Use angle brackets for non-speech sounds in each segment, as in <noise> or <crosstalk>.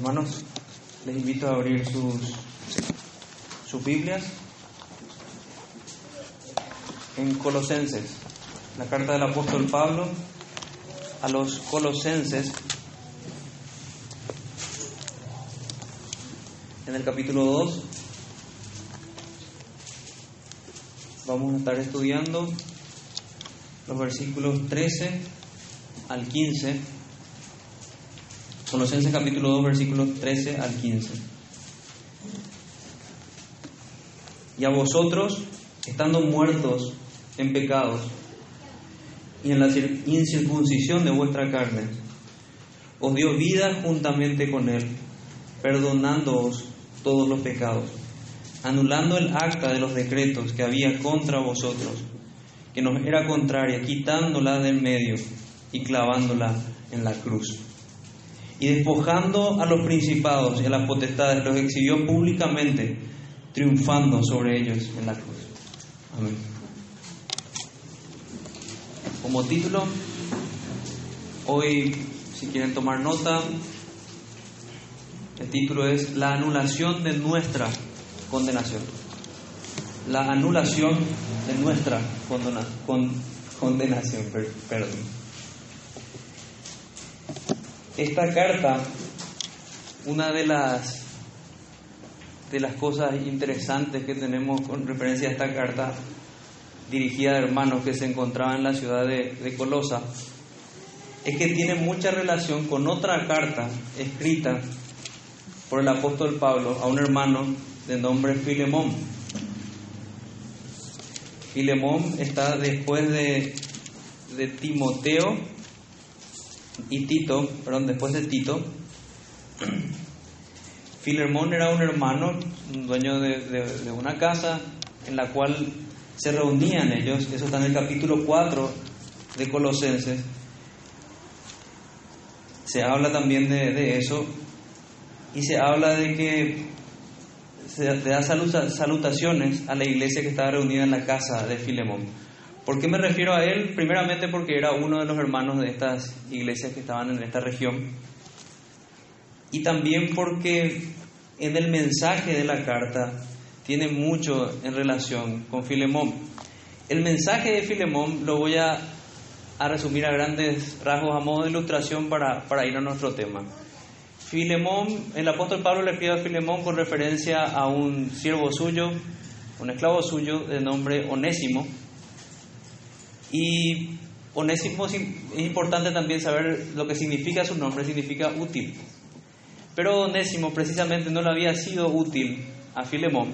Hermanos, les invito a abrir sus, sus Biblias en Colosenses, la carta del apóstol Pablo a los Colosenses, en el capítulo 2. Vamos a estar estudiando los versículos 13 al 15. Colosenses capítulo 2, versículos 13 al 15. Y a vosotros, estando muertos en pecados y en la incircuncisión de vuestra carne, os dio vida juntamente con Él, perdonándoos todos los pecados, anulando el acta de los decretos que había contra vosotros, que nos era contraria, quitándola del medio y clavándola en la cruz. Y despojando a los principados y a las potestades, los exhibió públicamente, triunfando sobre ellos en la cruz. Amén. Como título, hoy, si quieren tomar nota, el título es La anulación de nuestra condenación. La anulación de nuestra condena, con, condenación. Perdón. Esta carta, una de las, de las cosas interesantes que tenemos con referencia a esta carta, dirigida a hermanos que se encontraban en la ciudad de, Colosa, es que tiene mucha relación con otra carta escrita por el apóstol Pablo a un hermano de nombre Filemón. Filemón está después de, de Timoteo y Tito, perdón, después de Tito, <clears throat> Filemón era un hermano, un dueño de, una casa en la cual se reunían ellos, eso está en el capítulo 4 de Colosenses. Se habla también de, eso y se habla de que se da salutaciones a la iglesia que estaba reunida en la casa de Filemón. ¿Por qué me refiero a él? Primeramente porque era uno de los hermanos de estas iglesias que estaban en esta región. Y también porque en el mensaje de la carta tiene mucho en relación con Filemón. El mensaje de Filemón lo voy a, resumir a grandes rasgos a modo de ilustración para, para ir a nuestro tema. Filemón, el apóstol Pablo le escribe a Filemón con referencia a un siervo suyo, un esclavo suyo de nombre Onésimo, y Onésimo es importante también saber lo que significa su nombre, significa útil. Pero Onésimo precisamente no le había sido útil a Filemón.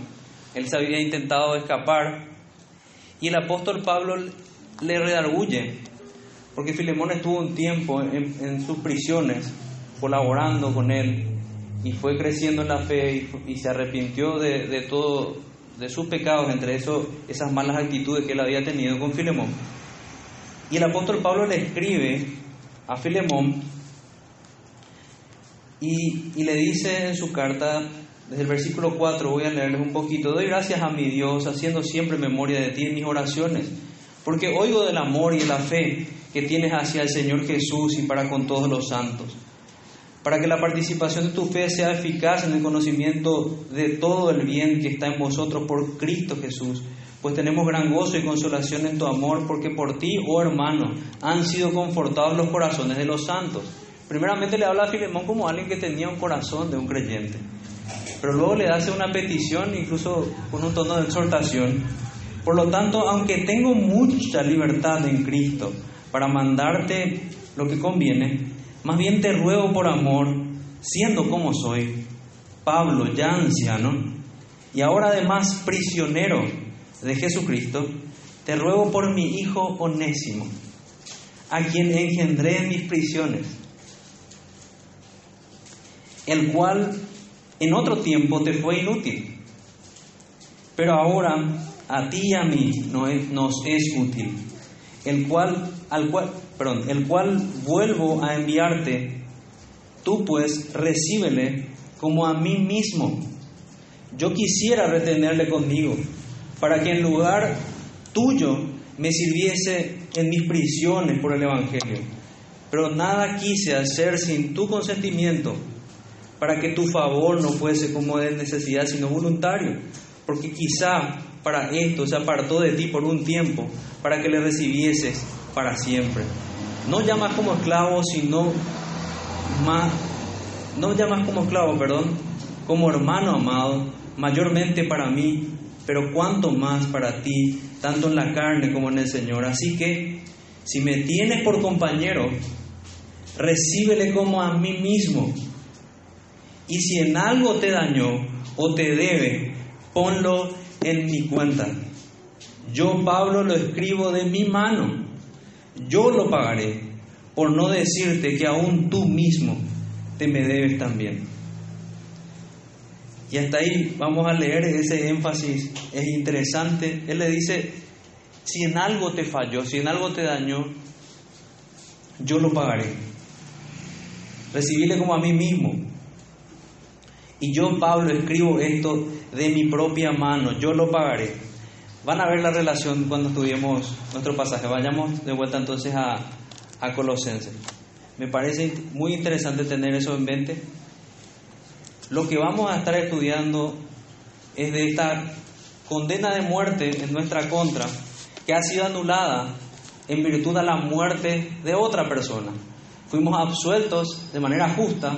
Él se había intentado escapar y el apóstol Pablo le redarguye, porque Filemón estuvo un tiempo en, sus prisiones colaborando con él y fue creciendo en la fe y, se arrepintió de, de, todo, de sus pecados, entre eso, esas malas actitudes que él había tenido con Filemón. Y el apóstol Pablo le escribe a Filemón y, le dice en su carta, desde el versículo 4, voy a leerles un poquito, doy gracias a mi Dios, haciendo siempre memoria de ti en mis oraciones, porque oigo del amor y de la fe que tienes hacia el Señor Jesús y para con todos los santos, para que la participación de tu fe sea eficaz en el conocimiento de todo el bien que está en vosotros por Cristo Jesús pues tenemos gran gozo y consolación en tu amor, porque por ti, oh hermano, han sido confortados los corazones de los santos. Primeramente le habla a Filemón como alguien que tenía un corazón de un creyente, pero luego le hace una petición, incluso con un tono de exhortación. Por lo tanto, aunque tengo mucha libertad en Cristo para mandarte lo que conviene, más bien te ruego por amor, siendo como soy, Pablo, ya anciano, y ahora además prisionero de Jesucristo, te ruego por mi hijo onésimo, a quien engendré en mis prisiones, el cual en otro tiempo te fue inútil, pero ahora a ti y a mí nos es útil, el cual, al cual, perdón, el cual vuelvo a enviarte, tú pues recíbele como a mí mismo. Yo quisiera retenerle conmigo para que en lugar tuyo me sirviese en mis prisiones por el Evangelio. Pero nada quise hacer sin tu consentimiento, para que tu favor no fuese como de necesidad, sino voluntario, porque quizá para esto se apartó de ti por un tiempo, para que le recibieses para siempre. No llamas como esclavo, sino más, no llamas como esclavo, perdón, como hermano amado, mayormente para mí, pero cuanto más para ti, tanto en la carne como en el Señor. Así que, si me tienes por compañero, recíbele como a mí mismo. Y si en algo te dañó o te debe, ponlo en mi cuenta. Yo, Pablo, lo escribo de mi mano. Yo lo pagaré, por no decirte que aún tú mismo te me debes también. Y hasta ahí vamos a leer ese énfasis, es interesante. Él le dice, si en algo te falló, si en algo te dañó, yo lo pagaré. Recibirle como a mí mismo. Y yo, Pablo, escribo esto de mi propia mano, yo lo pagaré. Van a ver la relación cuando estudiemos nuestro pasaje. Vayamos de vuelta entonces a, a Colosenses. Me parece muy interesante tener eso en mente. Lo que vamos a estar estudiando es de esta condena de muerte en nuestra contra, que ha sido anulada en virtud de la muerte de otra persona. Fuimos absueltos de manera justa,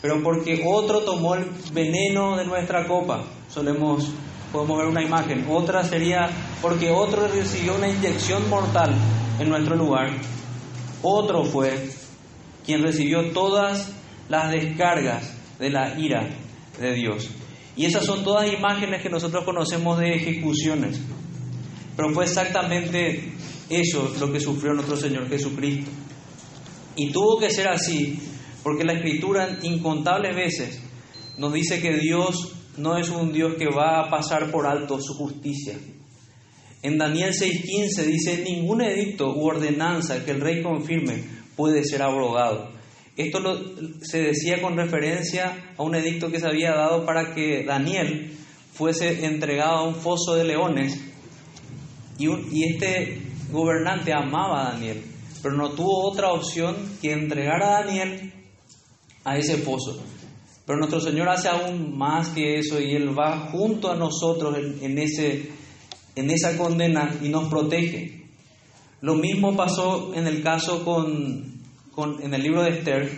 pero porque otro tomó el veneno de nuestra copa. Solemos, podemos ver una imagen. Otra sería porque otro recibió una inyección mortal en nuestro lugar. Otro fue quien recibió todas las descargas de la ira de Dios. Y esas son todas imágenes que nosotros conocemos de ejecuciones. Pero fue exactamente eso lo que sufrió nuestro Señor Jesucristo. Y tuvo que ser así, porque la Escritura incontables veces nos dice que Dios no es un Dios que va a pasar por alto su justicia. En Daniel 6:15 dice, ningún edicto u ordenanza que el rey confirme puede ser abrogado. Esto se decía con referencia a un edicto que se había dado para que Daniel fuese entregado a un foso de leones y, este gobernante amaba a Daniel, pero no tuvo otra opción que entregar a Daniel a ese foso. Pero nuestro Señor hace aún más que eso y Él va junto a nosotros en, ese, en esa condena y nos protege. Lo mismo pasó en el caso con, con en el libro de Esther,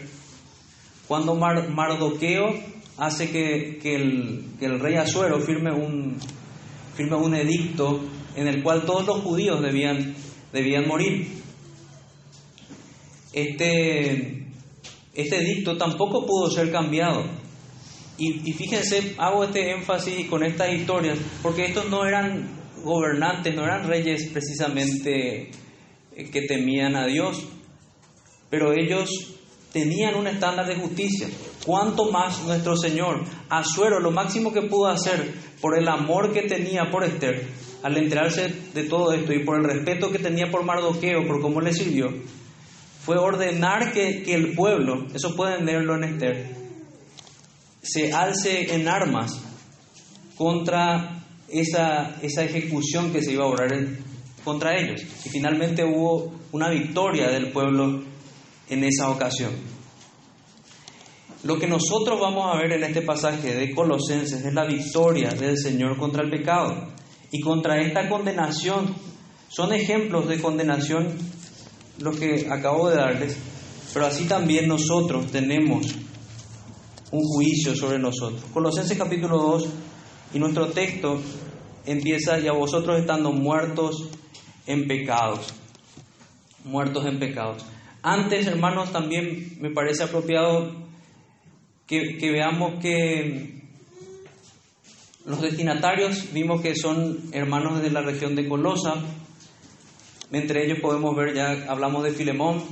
cuando Mardoqueo hace que, el, rey Azuero firme un, edicto en el cual todos los judíos debían, morir. Este, este edicto tampoco pudo ser cambiado. Y, y, fíjense, hago este énfasis con estas historias, porque estos no eran gobernantes, no eran reyes precisamente eh, que temían a Dios, pero ellos tenían un estándar de justicia. ¿Cuánto más nuestro Señor? Azuero, lo máximo que pudo hacer por el amor que tenía por Esther, al enterarse de todo esto y por el respeto que tenía por Mardoqueo, por cómo le sirvió, fue ordenar que, el pueblo, eso pueden leerlo en Esther, se alce en armas contra esa, esa ejecución que se iba a orar contra ellos. Y finalmente hubo una victoria del pueblo en esa ocasión. Lo que nosotros vamos a ver en este pasaje de Colosenses es la victoria del Señor contra el pecado y contra esta condenación. Son ejemplos de condenación los que acabo de darles, pero así también nosotros tenemos un juicio sobre nosotros. Colosenses capítulo 2 y nuestro texto empieza y a vosotros estando muertos en pecados, muertos en pecados. Antes, hermanos, también me parece apropiado que, veamos que los destinatarios vimos que son hermanos de la región de Colosa. Entre ellos podemos ver, ya hablamos de Filemón,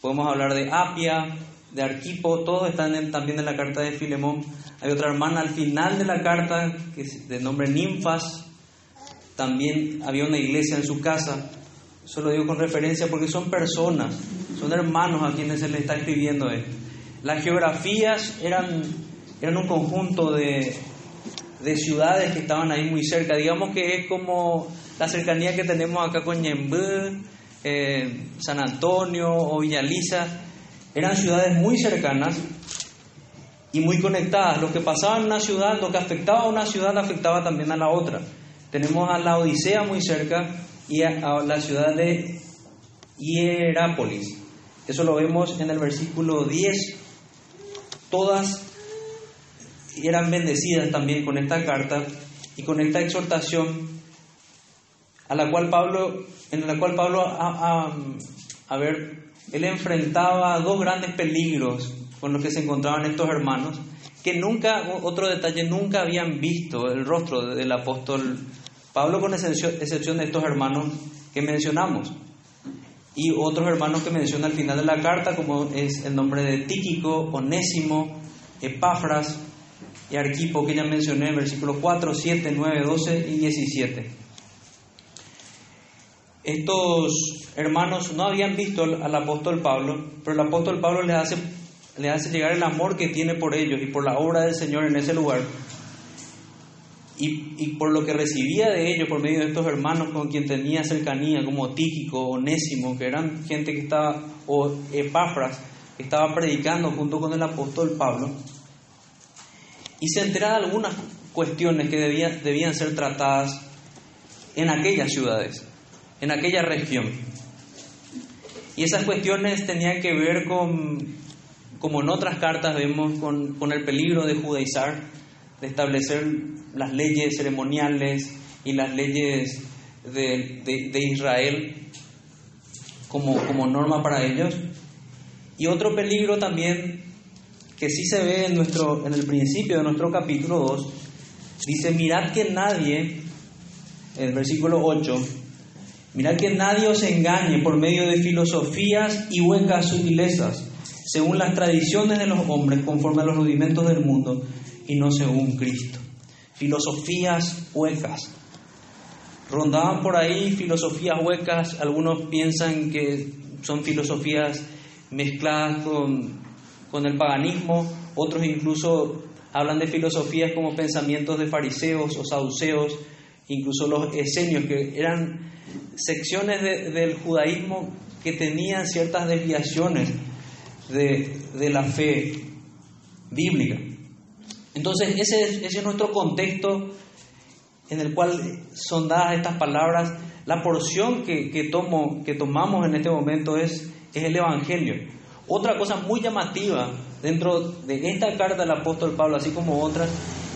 podemos hablar de Apia, de Arquipo, todos están también en la carta de Filemón. Hay otra hermana al final de la carta, que es de nombre Ninfas, también había una iglesia en su casa. Eso lo digo con referencia porque son personas, son hermanos a quienes se les está escribiendo esto. Las geografías eran, eran un conjunto de, de ciudades que estaban ahí muy cerca. Digamos que es como la cercanía que tenemos acá con Ñembú, eh, San Antonio o Villaliza eran ciudades muy cercanas y muy conectadas. Lo que pasaba en una ciudad, lo que afectaba a una ciudad, afectaba también a la otra. Tenemos a la Odisea muy cerca y a, la ciudad de Hierápolis. Eso lo vemos en el versículo 10. Todas eran bendecidas también con esta carta y con esta exhortación a la cual Pablo, en la cual Pablo, a, a ver, él enfrentaba dos grandes peligros con los que se encontraban estos hermanos, que nunca, otro detalle, nunca habían visto el rostro del apóstol Pablo, con excepción de estos hermanos que mencionamos. Y otros hermanos que menciona al final de la carta, como es el nombre de Tíquico, Onésimo, Epafras y Arquipo, que ya mencioné en versículos 4, 7, 9, 12 y 17. Estos hermanos no habían visto al apóstol Pablo, pero el apóstol Pablo les hace, les hace llegar el amor que tiene por ellos y por la obra del Señor en ese lugar. Y, por lo que recibía de ellos por medio de estos hermanos con quien tenía cercanía, como Tíquico, Onésimo, que eran gente que estaba, o Epafras, que estaba predicando junto con el apóstol Pablo, y se entera de algunas cuestiones que debían, debían ser tratadas en aquellas ciudades en aquella región. Y esas cuestiones tenían que ver con, como en otras cartas vemos, con, el peligro de judaizar, de establecer las leyes ceremoniales y las leyes de, Israel como, como norma para ellos. Y otro peligro también que sí se ve en, nuestro, en el principio de nuestro capítulo 2, dice, mirad que nadie, el versículo 8, Mirad que nadie os engañe por medio de filosofías y huecas sutilezas, según las tradiciones de los hombres, conforme a los rudimentos del mundo, y no según Cristo. Filosofías huecas. Rondaban por ahí filosofías huecas, algunos piensan que son filosofías mezcladas con, con el paganismo, otros incluso hablan de filosofías como pensamientos de fariseos o saduceos, incluso los esenios, que eran secciones del judaísmo que tenían ciertas desviaciones de, la fe bíblica. Entonces, ese, es nuestro contexto en el cual son dadas estas palabras. La porción que, que, tomo, que tomamos en este momento es, es el Evangelio. Otra cosa muy llamativa dentro de esta carta del apóstol Pablo, así como otras,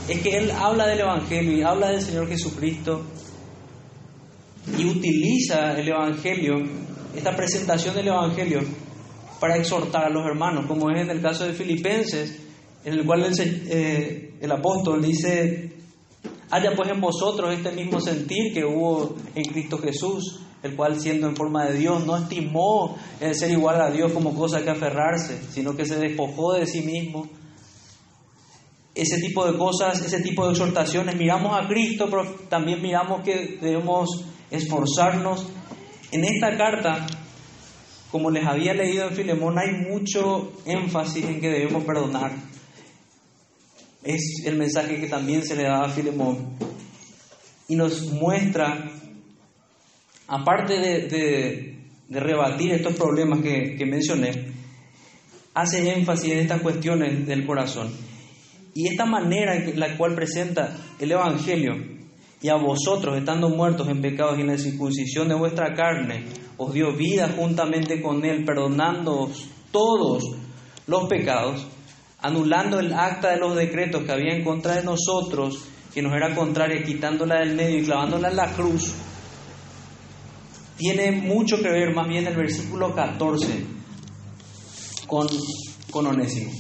es que él habla del Evangelio y habla del Señor Jesucristo y utiliza el Evangelio, esta presentación del Evangelio, para exhortar a los hermanos, como es en el caso de Filipenses, en el cual el, eh, el apóstol dice, haya pues en vosotros este mismo sentir que hubo en Cristo Jesús, el cual siendo en forma de Dios no estimó el ser igual a Dios como cosa que aferrarse, sino que se despojó de sí mismo. Ese tipo de cosas, ese tipo de exhortaciones, miramos a Cristo, pero también miramos que debemos esforzarnos. En esta carta, como les había leído en Filemón, hay mucho énfasis en que debemos perdonar. Es el mensaje que también se le da a Filemón. Y nos muestra, aparte de, rebatir estos problemas que, que mencioné, hace énfasis en estas cuestiones del corazón. Y esta manera en la cual presenta el Evangelio y a vosotros, estando muertos en pecados y en la circuncisión de vuestra carne, os dio vida juntamente con Él, perdonándoos todos los pecados, anulando el acta de los decretos que había en contra de nosotros, que nos era contraria, quitándola del medio y clavándola en la cruz, tiene mucho que ver más bien el versículo 14 con, con Onésimo.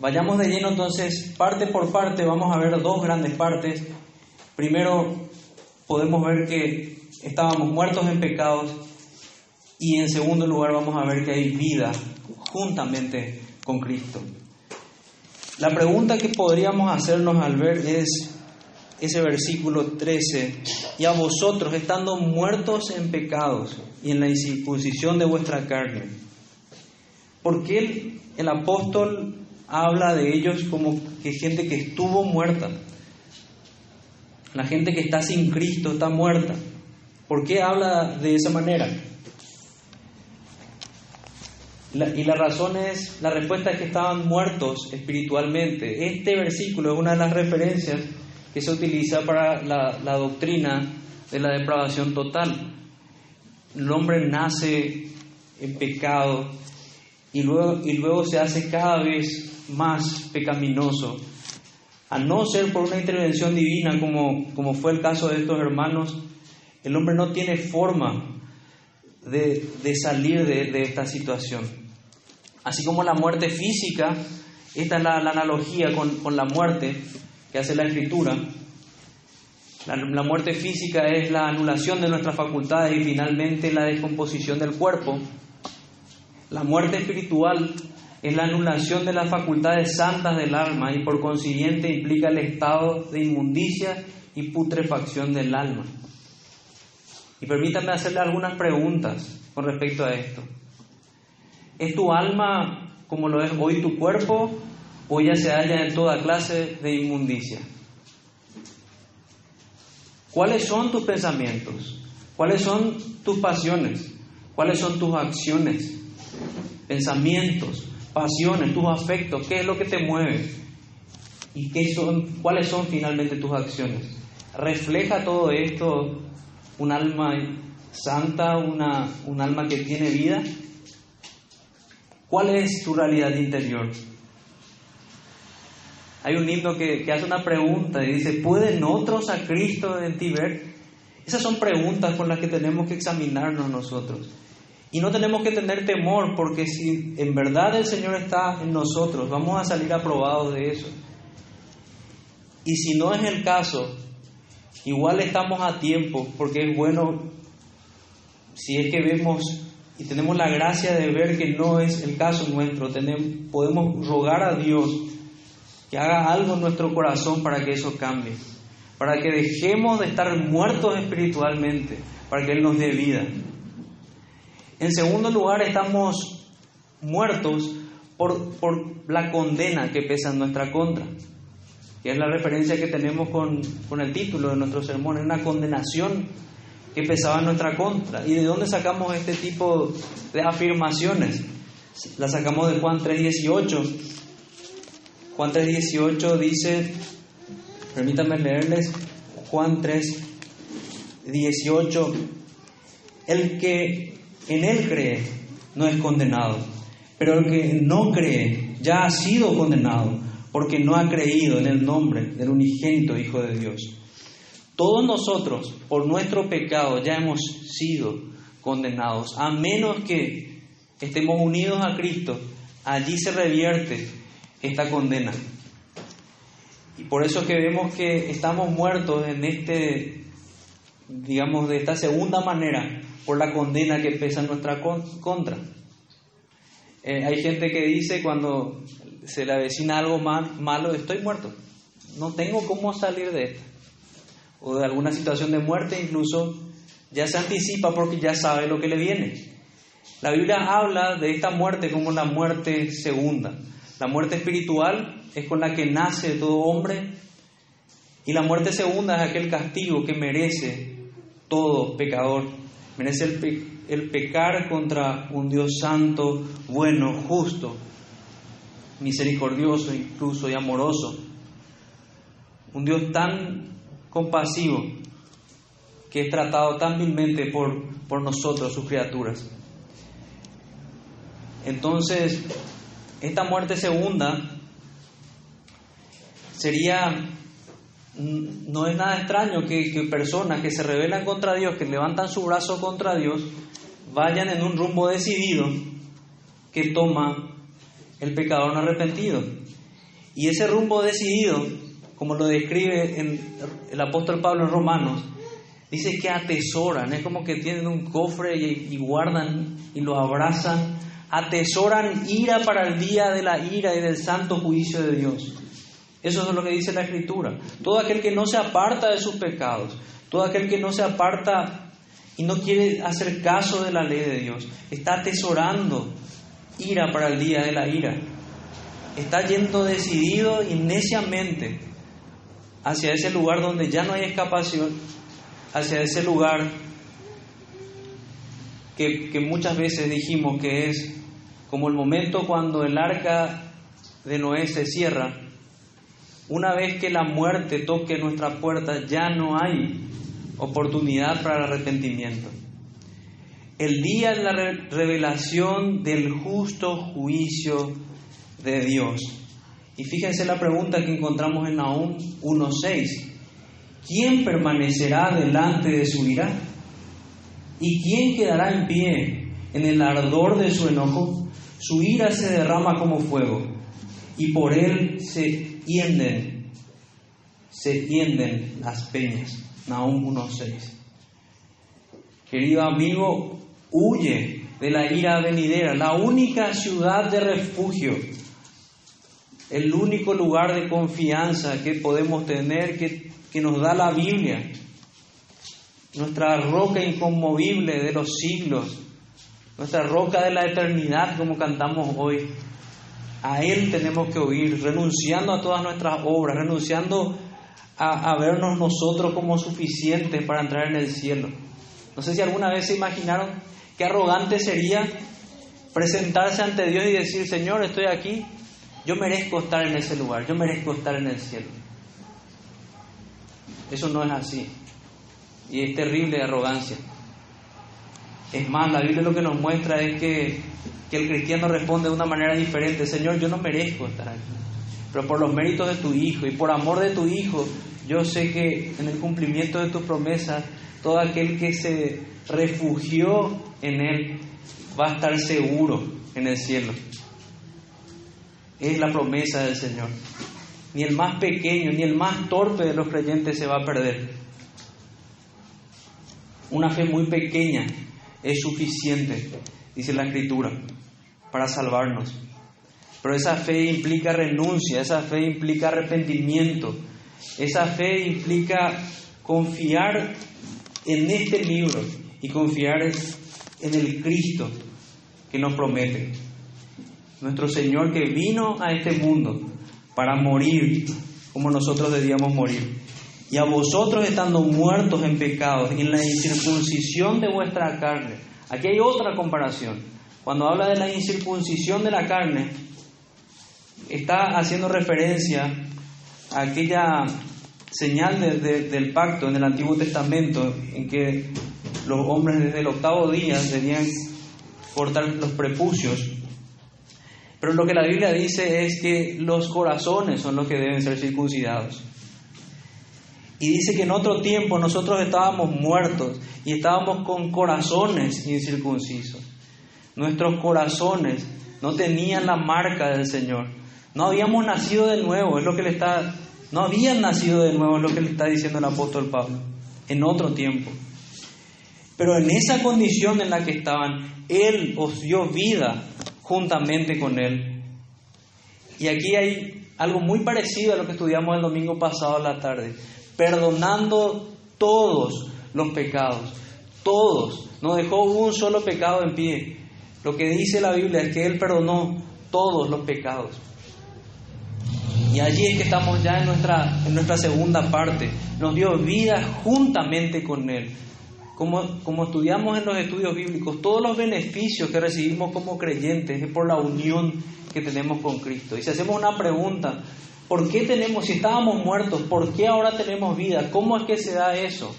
Vayamos de lleno entonces, parte por parte, vamos a ver dos grandes partes. Primero, podemos ver que estábamos muertos en pecados y en segundo lugar vamos a ver que hay vida juntamente con Cristo. La pregunta que podríamos hacernos al ver es ese versículo 13, y a vosotros estando muertos en pecados y en la incircuncisión de vuestra carne. ¿Por qué el, el apóstol habla de ellos como que gente que estuvo muerta? La gente que está sin Cristo está muerta. ¿Por qué habla de esa manera? Y la razón es, la respuesta es que estaban muertos espiritualmente. Este versículo es una de las referencias que se utiliza para la, la doctrina de la depravación total. El hombre nace en pecado y luego, y luego se hace cada vez más pecaminoso. A no ser por una intervención divina como, como fue el caso de estos hermanos, el hombre no tiene forma de, de salir de, de, esta situación. Así como la muerte física, esta es la, analogía con, con, la muerte que hace la escritura. La, la muerte física es la anulación de nuestras facultades y finalmente la descomposición del cuerpo. La muerte espiritual es la anulación de las facultades santas del alma y por consiguiente implica el estado de inmundicia y putrefacción del alma. Y permítanme hacerle algunas preguntas con respecto a esto. ¿Es tu alma como lo es hoy tu cuerpo o ya se halla en toda clase de inmundicia? ¿Cuáles son tus pensamientos? ¿Cuáles son tus pasiones? ¿Cuáles son tus acciones? Pensamientos, pasiones, tus afectos, ¿qué es lo que te mueve? ¿Y qué son, cuáles son finalmente tus acciones? ¿Refleja todo esto un alma santa, una, un alma que tiene vida? ¿Cuál es tu realidad interior? Hay un himno que, que hace una pregunta y dice, ¿pueden otros a Cristo en ti ver? Esas son preguntas con las que tenemos que examinarnos nosotros. Y no tenemos que tener temor porque si en verdad el Señor está en nosotros, vamos a salir aprobados de eso. Y si no es el caso, igual estamos a tiempo porque es bueno, si es que vemos y tenemos la gracia de ver que no es el caso nuestro, tenemos, podemos rogar a Dios que haga algo en nuestro corazón para que eso cambie, para que dejemos de estar muertos espiritualmente, para que Él nos dé vida. En segundo lugar, estamos muertos por, por la condena que pesa en nuestra contra. Y es la referencia que tenemos con, con el título de nuestro sermón, es una condenación que pesaba en nuestra contra. ¿Y de dónde sacamos este tipo de afirmaciones? La sacamos de Juan 3.18. Juan 3.18 dice, permítanme leerles, Juan 3.18, el que en Él cree, no es condenado. Pero el que no cree ya ha sido condenado porque no ha creído en el nombre del unigénito Hijo de Dios. Todos nosotros, por nuestro pecado, ya hemos sido condenados, a menos que estemos unidos a Cristo, allí se revierte esta condena. Y por eso que vemos que estamos muertos en este, digamos, de esta segunda manera, por la condena que pesa en nuestra contra. Eh, hay gente que dice cuando se le avecina algo mal, malo, estoy muerto, no tengo cómo salir de esto. O de alguna situación de muerte incluso ya se anticipa porque ya sabe lo que le viene. La Biblia habla de esta muerte como la muerte segunda. La muerte espiritual es con la que nace todo hombre y la muerte segunda es aquel castigo que merece todo pecador merece el, pecar contra un Dios santo, bueno, justo, misericordioso incluso y amoroso. Un Dios tan compasivo que es tratado tan vilmente por, por nosotros, sus criaturas. Entonces, esta muerte segunda sería no es nada extraño que, personas que se rebelan contra Dios, que levantan su brazo contra Dios, vayan en un rumbo decidido que toma el pecador no arrepentido. Y ese rumbo decidido, como lo describe el apóstol Pablo en Romanos, dice que atesoran, es como que tienen un cofre y, y guardan y lo abrazan, atesoran ira para el día de la ira y del santo juicio de Dios. Eso es lo que dice la Escritura. Todo aquel que no se aparta de sus pecados, todo aquel que no se aparta y no quiere hacer caso de la ley de Dios, está atesorando ira para el día de la ira. Está yendo decidido y neciamente hacia ese lugar donde ya no hay escapación, hacia ese lugar que, que muchas veces dijimos que es como el momento cuando el arca de Noé se cierra, una vez que la muerte toque nuestra puerta, ya no hay oportunidad para el arrepentimiento. El día de la revelación del justo juicio de Dios. Y fíjense la pregunta que encontramos en Nahum 1.6. ¿Quién permanecerá delante de su ira? ¿Y quién quedará en pie en el ardor de su enojo? Su ira se derrama como fuego y por él se tienden, se tienden las peñas. Nahum 1.6. Querido amigo, huye de la ira venidera, la única ciudad de refugio, el único lugar de confianza que podemos tener, que, que nos da la Biblia, nuestra roca inconmovible de los siglos, nuestra roca de la eternidad, como cantamos hoy. A Él tenemos que oír, renunciando a todas nuestras obras, renunciando a, vernos nosotros como suficientes para entrar en el cielo. No sé si alguna vez se imaginaron qué arrogante sería presentarse ante Dios y decir, Señor, estoy aquí, yo merezco estar en ese lugar, yo merezco estar en el cielo. Eso no es así. Y es terrible arrogancia. Es más, la Biblia lo que nos muestra es que, que el cristiano responde de una manera diferente. Señor, yo no merezco estar aquí. Pero por los méritos de tu Hijo y por amor de tu Hijo, yo sé que en el cumplimiento de tu promesa, todo aquel que se refugió en Él va a estar seguro en el cielo. Es la promesa del Señor. Ni el más pequeño, ni el más torpe de los creyentes se va a perder. Una fe muy pequeña es suficiente, dice la Escritura, para salvarnos. Pero esa fe implica renuncia, esa fe implica arrepentimiento, esa fe implica confiar en este libro y confiar en el Cristo que nos promete. Nuestro Señor que vino a este mundo para morir como nosotros debíamos morir. Y a vosotros estando muertos en pecados, en la incircuncisión de vuestra carne. Aquí hay otra comparación. Cuando habla de la incircuncisión de la carne, está haciendo referencia aquella señal del pacto en el Antiguo Testamento en que los hombres desde el octavo día debían cortar los prepucios. Pero lo que la Biblia dice es que los corazones son los que deben ser circuncidados. Y dice que en otro tiempo nosotros estábamos muertos y estábamos con corazones incircuncisos. Nuestros corazones no tenían la marca del Señor. No habíamos nacido de nuevo, es lo que le está, no habían nacido de nuevo, es lo que le está diciendo el apóstol Pablo, en otro tiempo. Pero en esa condición en la que estaban, Él os dio vida juntamente con Él. Y aquí hay algo muy parecido a lo que estudiamos el domingo pasado a la tarde, perdonando todos los pecados, todos, no dejó un solo pecado en pie. Lo que dice la Biblia es que Él perdonó todos los pecados. Y allí es que estamos ya en nuestra, en nuestra segunda parte. Nos dio vida juntamente con Él. Como, como estudiamos en los estudios bíblicos, todos los beneficios que recibimos como creyentes es por la unión que tenemos con Cristo. Y si hacemos una pregunta, ¿por qué tenemos, si estábamos muertos, por qué ahora tenemos vida? ¿Cómo es que se da eso?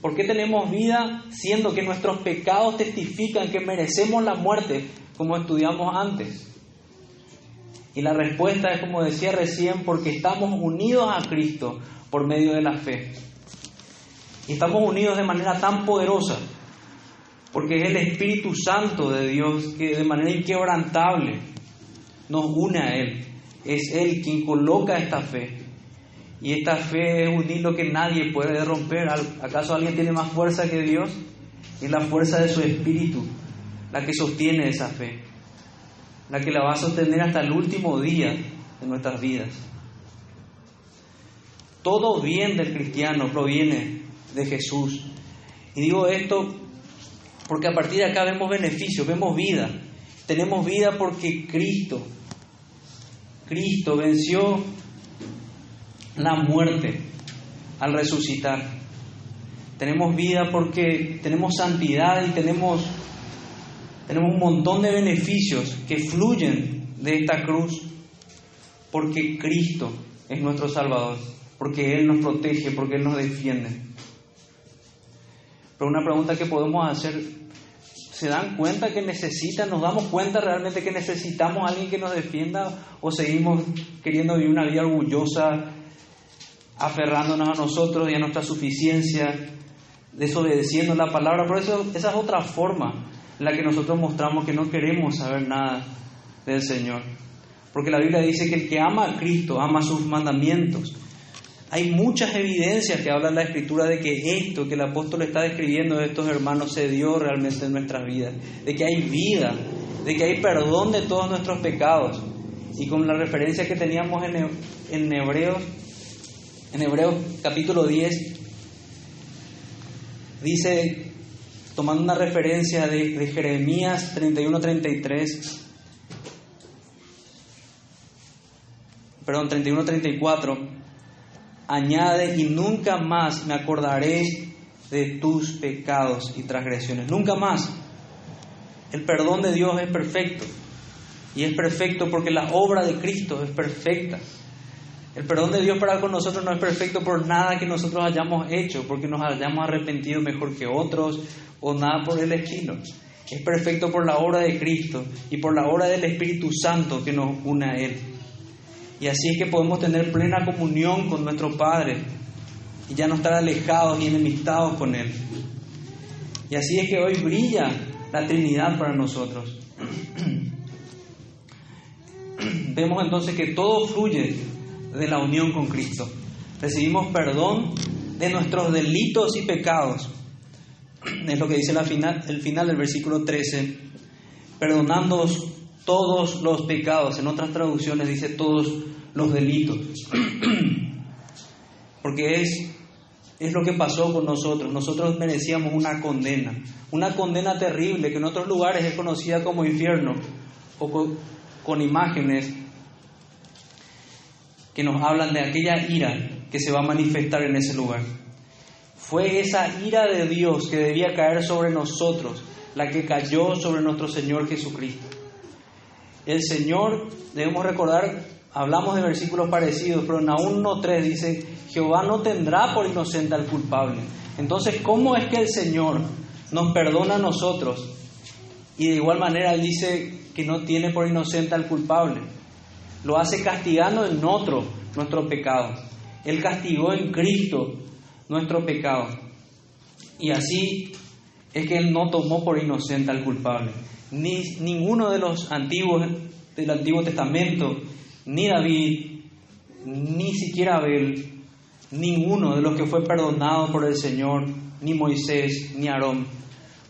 ¿Por qué tenemos vida siendo que nuestros pecados testifican que merecemos la muerte, como estudiamos antes? Y la respuesta es, como decía recién, porque estamos unidos a Cristo por medio de la fe. Y estamos unidos de manera tan poderosa, porque es el Espíritu Santo de Dios que de manera inquebrantable nos une a Él. Es Él quien coloca esta fe. Y esta fe es un hilo que nadie puede romper. ¿Acaso alguien tiene más fuerza que Dios? Es la fuerza de su Espíritu la que sostiene esa fe la que la va a sostener hasta el último día de nuestras vidas. Todo bien del cristiano proviene de Jesús. Y digo esto porque a partir de acá vemos beneficios, vemos vida. Tenemos vida porque Cristo, Cristo venció la muerte al resucitar. Tenemos vida porque tenemos santidad y tenemos Tenemos un montón de beneficios que fluyen de esta cruz porque Cristo es nuestro Salvador, porque Él nos protege, porque Él nos defiende. Pero una pregunta que podemos hacer, ¿se dan cuenta que necesitan, nos damos cuenta realmente que necesitamos a alguien que nos defienda o seguimos queriendo vivir una vida orgullosa, aferrándonos a nosotros y a nuestra suficiencia, desobedeciendo la palabra? Por eso esa es otra forma en la que nosotros mostramos que no queremos saber nada del Señor. Porque la Biblia dice que el que ama a Cristo ama sus mandamientos. Hay muchas evidencias que hablan la Escritura de que esto que el apóstol está describiendo de estos hermanos se dio realmente en nuestras vidas, de que hay vida, de que hay perdón de todos nuestros pecados. Y con la referencia que teníamos en, Hebreos, en Hebreos capítulo 10, dice, tomando una referencia de, de Jeremías 31-33, perdón, 31-34, añade, y nunca más me acordaré de tus pecados y transgresiones. Nunca más. El perdón de Dios es perfecto. Y es perfecto porque la obra de Cristo es perfecta. El perdón de Dios para con nosotros no es perfecto por nada que nosotros hayamos hecho, porque nos hayamos arrepentido mejor que otros o nada por el estilo. Es perfecto por la obra de Cristo y por la obra del Espíritu Santo que nos une a Él. Y así es que podemos tener plena comunión con nuestro Padre y ya no estar alejados ni enemistados con Él. Y así es que hoy brilla la Trinidad para nosotros. <clears throat> Vemos entonces que todo fluye de la unión con Cristo. Recibimos perdón de nuestros delitos y pecados. Es lo que dice el final del versículo 13. Perdonándoos todos los pecados. En otras traducciones dice todos los delitos. <clears throat> Porque es, es lo que pasó con nosotros. Nosotros merecíamos una condena. Una condena terrible que en otros lugares es conocida como infierno o con, con imágenes que nos hablan de aquella ira que se va a manifestar en ese lugar. Fue esa ira de Dios que debía caer sobre nosotros, la que cayó sobre nuestro Señor Jesucristo. El Señor, debemos recordar, hablamos de versículos parecidos, pero en aún 1.3 dice, Jehová no tendrá por inocente al culpable. Entonces, ¿cómo es que el Señor nos perdona a nosotros? Y de igual manera Él dice que no tiene por inocente al culpable. Lo hace castigando en otro nuestro pecado. Él castigó en Cristo nuestro pecado. Y así es que Él no tomó por inocente al culpable. Ni ninguno de los antiguos del Antiguo Testamento, ni David, ni siquiera Abel, ninguno de los que fue perdonado por el Señor, ni Moisés, ni Aarón,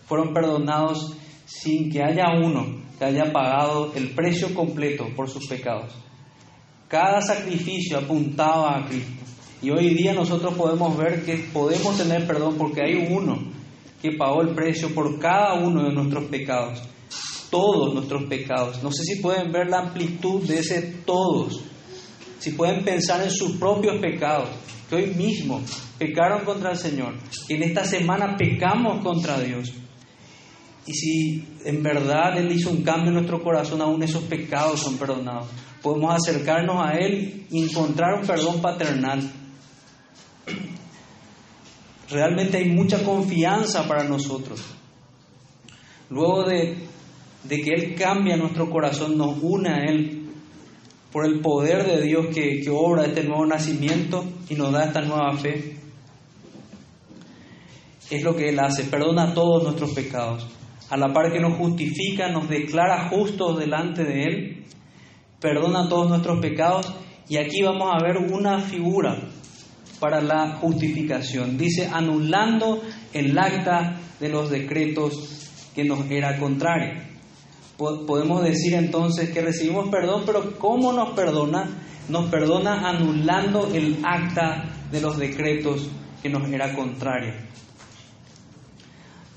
fueron perdonados sin que haya uno que haya pagado el precio completo por sus pecados. Cada sacrificio apuntaba a Cristo. Y hoy día nosotros podemos ver que podemos tener perdón porque hay uno que pagó el precio por cada uno de nuestros pecados. Todos nuestros pecados. No sé si pueden ver la amplitud de ese todos. Si pueden pensar en sus propios pecados. Que hoy mismo pecaron contra el Señor. Que en esta semana pecamos contra Dios. Y si en verdad Él hizo un cambio en nuestro corazón, aún esos pecados son perdonados. Podemos acercarnos a Él y encontrar un perdón paternal. Realmente hay mucha confianza para nosotros. Luego de, de que Él cambia nuestro corazón, nos une a Él por el poder de Dios que, que obra este nuevo nacimiento y nos da esta nueva fe. Es lo que Él hace, perdona todos nuestros pecados. A la par que nos justifica, nos declara justos delante de Él, perdona todos nuestros pecados. Y aquí vamos a ver una figura para la justificación. Dice, anulando el acta de los decretos que nos era contrario. Podemos decir entonces que recibimos perdón, pero ¿cómo nos perdona? Nos perdona anulando el acta de los decretos que nos era contrario.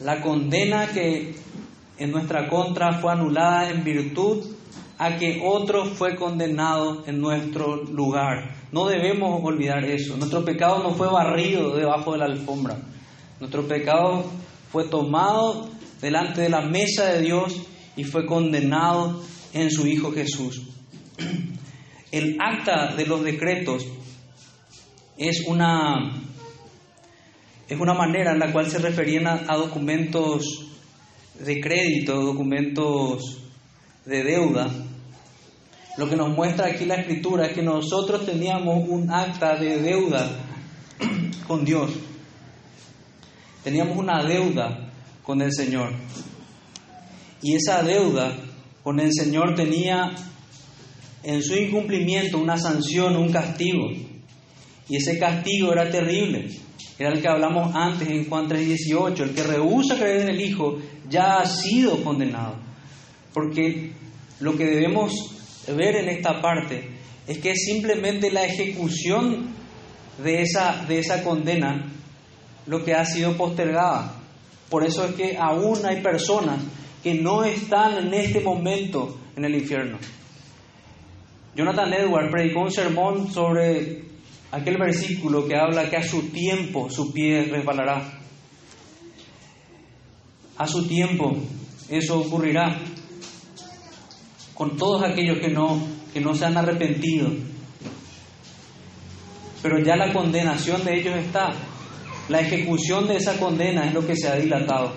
La condena que en nuestra contra fue anulada en virtud a que otro fue condenado en nuestro lugar. No debemos olvidar eso. Nuestro pecado no fue barrido debajo de la alfombra. Nuestro pecado fue tomado delante de la mesa de Dios y fue condenado en su Hijo Jesús. El acta de los decretos es una, es una manera en la cual se referían a, documentos de crédito, documentos de deuda. Lo que nos muestra aquí la escritura es que nosotros teníamos un acta de deuda con Dios. Teníamos una deuda con el Señor. Y esa deuda con el Señor tenía en su incumplimiento una sanción, un castigo. Y ese castigo era terrible. Era el que hablamos antes en Juan 3:18. El que rehúsa creer en el Hijo ya ha sido condenado. Porque lo que debemos ver en esta parte es que es simplemente la ejecución de esa, de esa condena lo que ha sido postergada. Por eso es que aún hay personas que no están en este momento en el infierno. Jonathan Edwards predicó un sermón sobre aquel versículo que habla que a su tiempo su pie resbalará. A su tiempo eso ocurrirá con todos aquellos que no, que no se han arrepentido. Pero ya la condenación de ellos está. La ejecución de esa condena es lo que se ha dilatado.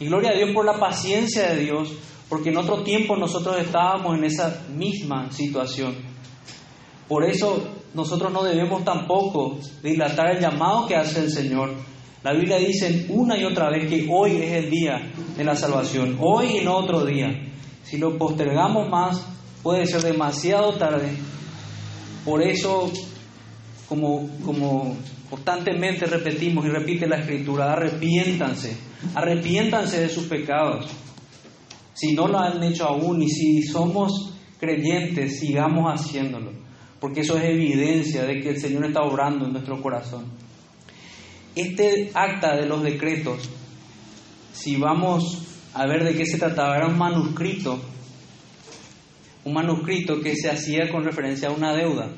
Y gloria a Dios por la paciencia de Dios, porque en otro tiempo nosotros estábamos en esa misma situación. Por eso nosotros no debemos tampoco dilatar el llamado que hace el Señor. La Biblia dice una y otra vez que hoy es el día de la salvación, hoy y no otro día. Si lo postergamos más, puede ser demasiado tarde. Por eso, como, como constantemente repetimos y repite la Escritura, arrepiéntanse, arrepiéntanse de sus pecados. Si no lo han hecho aún y si somos creyentes, sigamos haciéndolo, porque eso es evidencia de que el Señor está obrando en nuestro corazón. Este acta de los decretos, si vamos a ver de qué se trataba. Era un manuscrito, un manuscrito que se hacía con referencia a una deuda.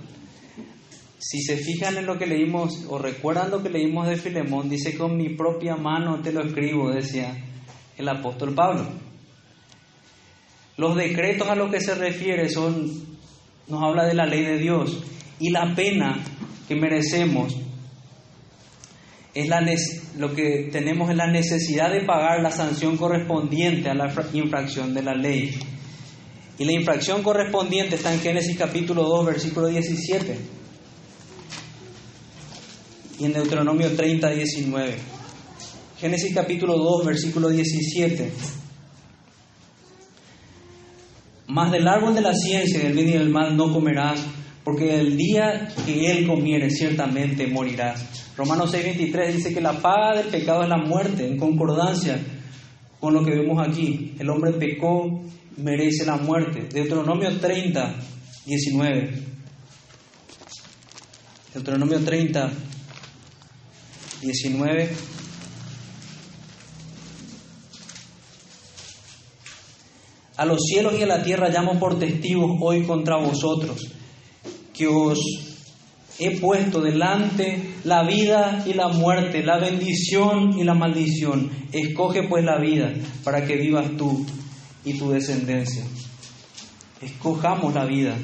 Si se fijan en lo que leímos o recuerdan lo que leímos de Filemón, dice con mi propia mano te lo escribo, decía el apóstol Pablo. Los decretos a los que se refiere son, nos habla de la ley de Dios y la pena que merecemos es la, lo que tenemos es la necesidad de pagar la sanción correspondiente a la infracción de la ley. Y la infracción correspondiente está en Génesis capítulo 2, versículo 17. Y en Deuteronomio 30, 19. Génesis capítulo 2, versículo 17. Más del árbol de la ciencia, del bien y del mal no comerás, porque el día que él comiere ciertamente morirás. Romanos 6:23 dice que la paga del pecado es la muerte, en concordancia con lo que vemos aquí. El hombre pecó, merece la muerte. Deuteronomio 30, 19. Deuteronomio 30, 19. A los cielos y a la tierra llamo por testigos hoy contra vosotros, que os he puesto delante la vida y la muerte, la bendición y la maldición. Escoge pues la vida para que vivas tú y tu descendencia. Escojamos la vida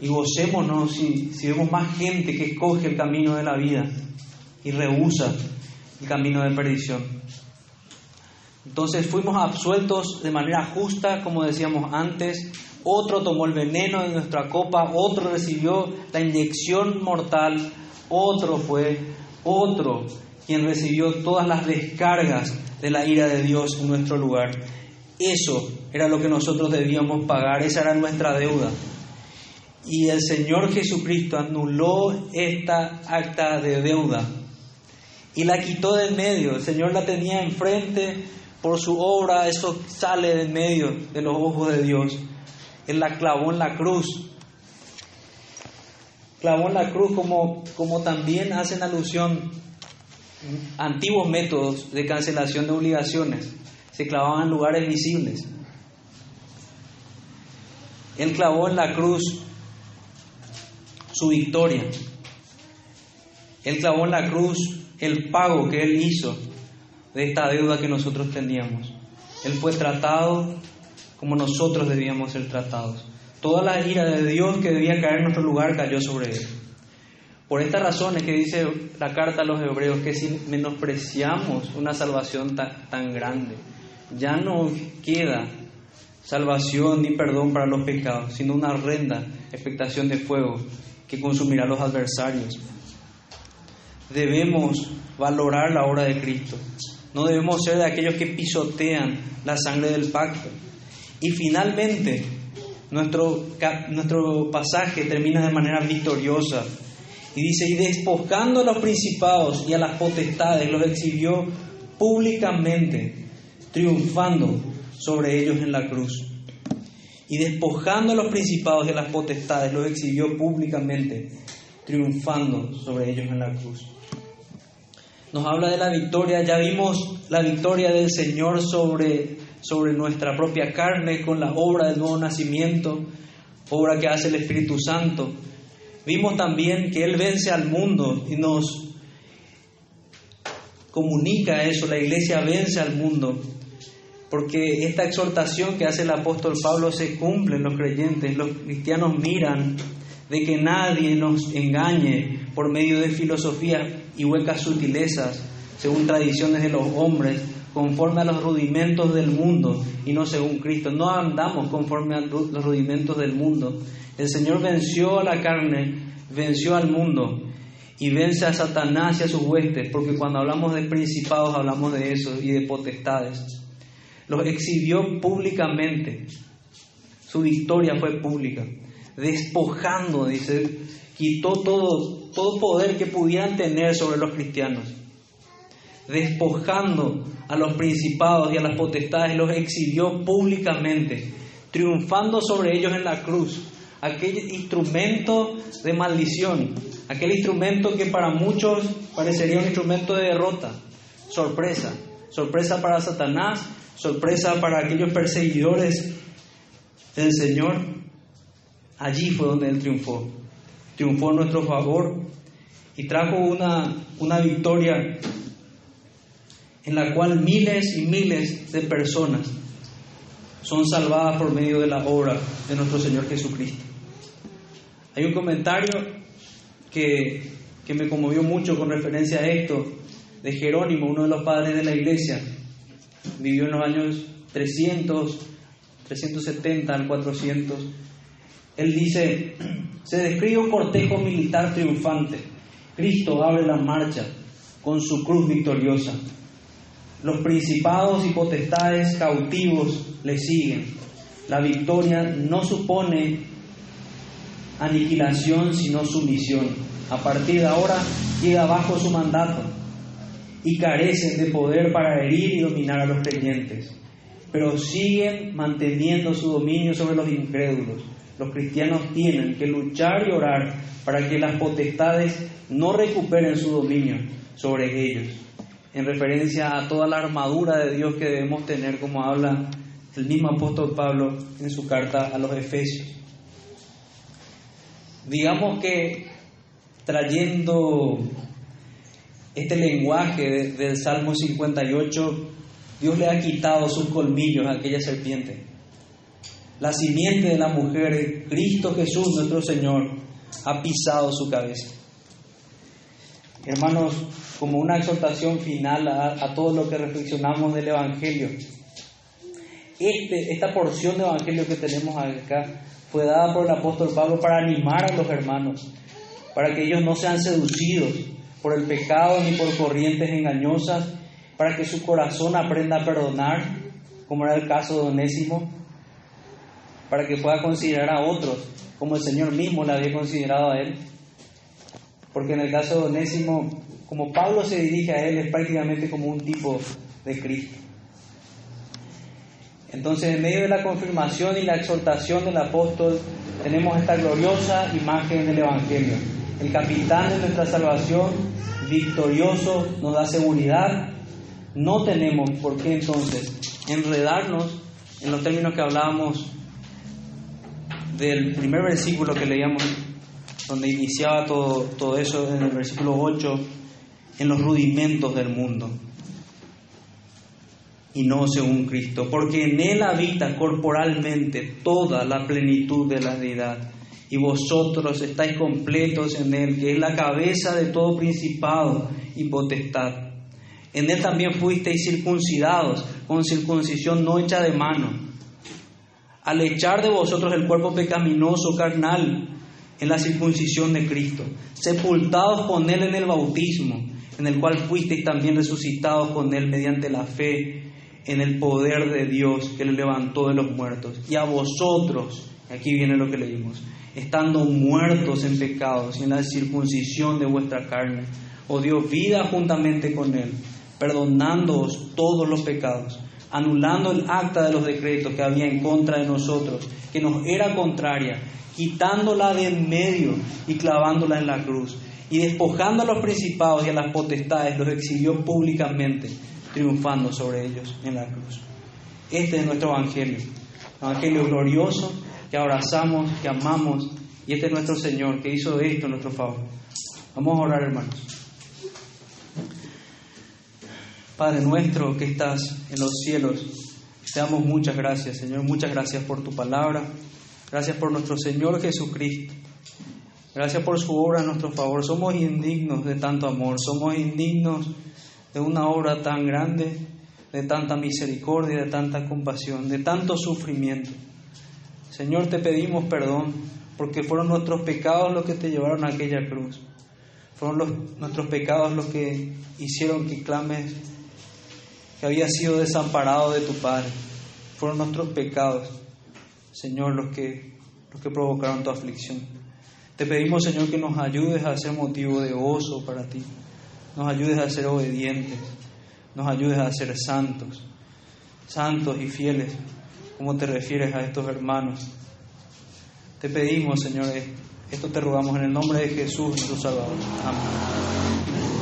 y gocémonos si, si vemos más gente que escoge el camino de la vida y rehúsa el camino de perdición. Entonces fuimos absueltos de manera justa, como decíamos antes, otro tomó el veneno de nuestra copa, otro recibió la inyección mortal, otro fue otro quien recibió todas las descargas de la ira de Dios en nuestro lugar. Eso era lo que nosotros debíamos pagar, esa era nuestra deuda. Y el Señor Jesucristo anuló esta acta de deuda y la quitó de en medio. El Señor la tenía enfrente por su obra, eso sale de en medio de los ojos de Dios. Él la clavó en la cruz. Clavó en la cruz como, como también hacen alusión antiguos métodos de cancelación de obligaciones. Se clavaban en lugares visibles. Él clavó en la cruz su victoria. Él clavó en la cruz el pago que Él hizo de esta deuda que nosotros teníamos. Él fue tratado como nosotros debíamos ser tratados. Toda la ira de Dios que debía caer en nuestro lugar cayó sobre Él. Por estas razones que dice la carta a los hebreos, que si menospreciamos una salvación tan, grande, ya no queda salvación ni perdón para los pecados, sino una horrenda expectación de fuego que consumirá a los adversarios. Debemos valorar la obra de Cristo. No debemos ser de aquellos que pisotean la sangre del pacto. Y finalmente, nuestro, nuestro pasaje termina de manera victoriosa y dice, y despojando a los principados y a las potestades, los exhibió públicamente, triunfando sobre ellos en la cruz. Y despojando a los principados y las potestades, los exhibió públicamente, triunfando sobre ellos en la cruz. Nos habla de la victoria, ya vimos la victoria del Señor sobre, sobre nuestra propia carne con la obra del nuevo nacimiento, obra que hace el Espíritu Santo. Vimos también que Él vence al mundo y nos comunica eso, la iglesia vence al mundo, porque esta exhortación que hace el apóstol Pablo se cumple en los creyentes, los cristianos miran de que nadie nos engañe por medio de filosofías y huecas sutilezas, según tradiciones de los hombres, conforme a los rudimentos del mundo y no según Cristo. No andamos conforme a los rudimentos del mundo. El Señor venció a la carne, venció al mundo y vence a Satanás y a sus huestes, porque cuando hablamos de principados hablamos de eso y de potestades. Los exhibió públicamente. Su victoria fue pública. Despojando, dice, quitó todo, todo poder que pudieran tener sobre los cristianos despojando a los principados y a las potestades, los exhibió públicamente, triunfando sobre ellos en la cruz. Aquel instrumento de maldición, aquel instrumento que para muchos parecería un instrumento de derrota, sorpresa, sorpresa para Satanás, sorpresa para aquellos perseguidores del Señor. Allí fue donde Él triunfó, triunfó en nuestro favor y trajo una, una victoria en la cual miles y miles de personas son salvadas por medio de la obra de nuestro Señor Jesucristo. Hay un comentario que, que me conmovió mucho con referencia a esto, de Jerónimo, uno de los padres de la iglesia. Vivió en los años 300, 370 al 400. Él dice, se describe un cortejo militar triunfante. Cristo abre la marcha con su cruz victoriosa. Los principados y potestades cautivos le siguen. La victoria no supone aniquilación, sino sumisión. A partir de ahora llega bajo su mandato y carecen de poder para herir y dominar a los creyentes, pero siguen manteniendo su dominio sobre los incrédulos. Los cristianos tienen que luchar y orar para que las potestades no recuperen su dominio sobre ellos en referencia a toda la armadura de Dios que debemos tener, como habla el mismo apóstol Pablo en su carta a los Efesios. Digamos que trayendo este lenguaje del Salmo 58, Dios le ha quitado sus colmillos a aquella serpiente. La simiente de la mujer, Cristo Jesús nuestro Señor, ha pisado su cabeza. Hermanos, como una exhortación final a, todo lo que reflexionamos del Evangelio. Este, esta porción de Evangelio que tenemos acá fue dada por el apóstol Pablo para animar a los hermanos, para que ellos no sean seducidos por el pecado ni por corrientes engañosas, para que su corazón aprenda a perdonar, como era el caso de Onésimo, para que pueda considerar a otros como el Señor mismo le había considerado a él. Porque en el caso de Onésimo como Pablo se dirige a él, es prácticamente como un tipo de Cristo. Entonces, en medio de la confirmación y la exhortación del apóstol, tenemos esta gloriosa imagen del Evangelio. El capitán de nuestra salvación, victorioso, nos da seguridad. No tenemos por qué entonces enredarnos en los términos que hablábamos del primer versículo que leíamos, donde iniciaba todo, todo eso en el versículo 8 en los rudimentos del mundo. y no según Cristo, porque en Él habita corporalmente toda la plenitud de la deidad, y vosotros estáis completos en Él, que es la cabeza de todo principado y potestad. En Él también fuisteis circuncidados con circuncisión no hecha de mano, al echar de vosotros el cuerpo pecaminoso carnal en la circuncisión de Cristo, sepultados con Él en el bautismo, en el cual fuisteis también resucitados con Él mediante la fe en el poder de Dios que le levantó de los muertos. Y a vosotros, aquí viene lo que leímos, estando muertos en pecados y en la circuncisión de vuestra carne, os dio vida juntamente con Él, perdonándoos todos los pecados, anulando el acta de los decretos que había en contra de nosotros, que nos era contraria, quitándola de en medio y clavándola en la cruz, y despojando a los principados y a las potestades, los exhibió públicamente triunfando sobre ellos en la cruz. Este es nuestro Evangelio, Evangelio glorioso que abrazamos, que amamos, y este es nuestro Señor que hizo esto en nuestro favor. Vamos a orar, hermanos. Padre nuestro que estás en los cielos, te damos muchas gracias, Señor, muchas gracias por tu palabra, gracias por nuestro Señor Jesucristo, gracias por su obra en nuestro favor. Somos indignos de tanto amor, somos indignos de una obra tan grande, de tanta misericordia, de tanta compasión, de tanto sufrimiento. Señor, te pedimos perdón porque fueron nuestros pecados los que te llevaron a aquella cruz. Fueron los, nuestros pecados los que hicieron que clames que había sido desamparado de tu Padre. Fueron nuestros pecados, Señor, los que, los que provocaron tu aflicción. Te pedimos, Señor, que nos ayudes a ser motivo de gozo para ti nos ayudes a ser obedientes, nos ayudes a ser santos, santos y fieles, como te refieres a estos hermanos. Te pedimos, Señor, esto te rogamos en el nombre de Jesús, tu Salvador. Amén.